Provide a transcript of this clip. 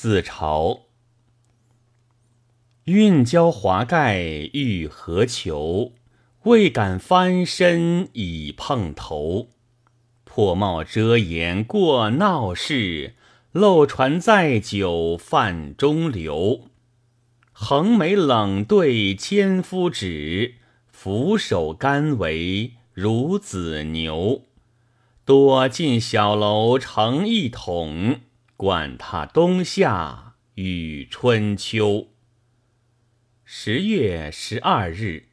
自嘲。运交华盖欲何求？未敢翻身已碰头。破帽遮颜过闹市，漏船载酒泛中流。横眉冷对千夫指，俯首甘为孺子牛。多进小楼成一统，管他冬夏与春秋。十月十二日。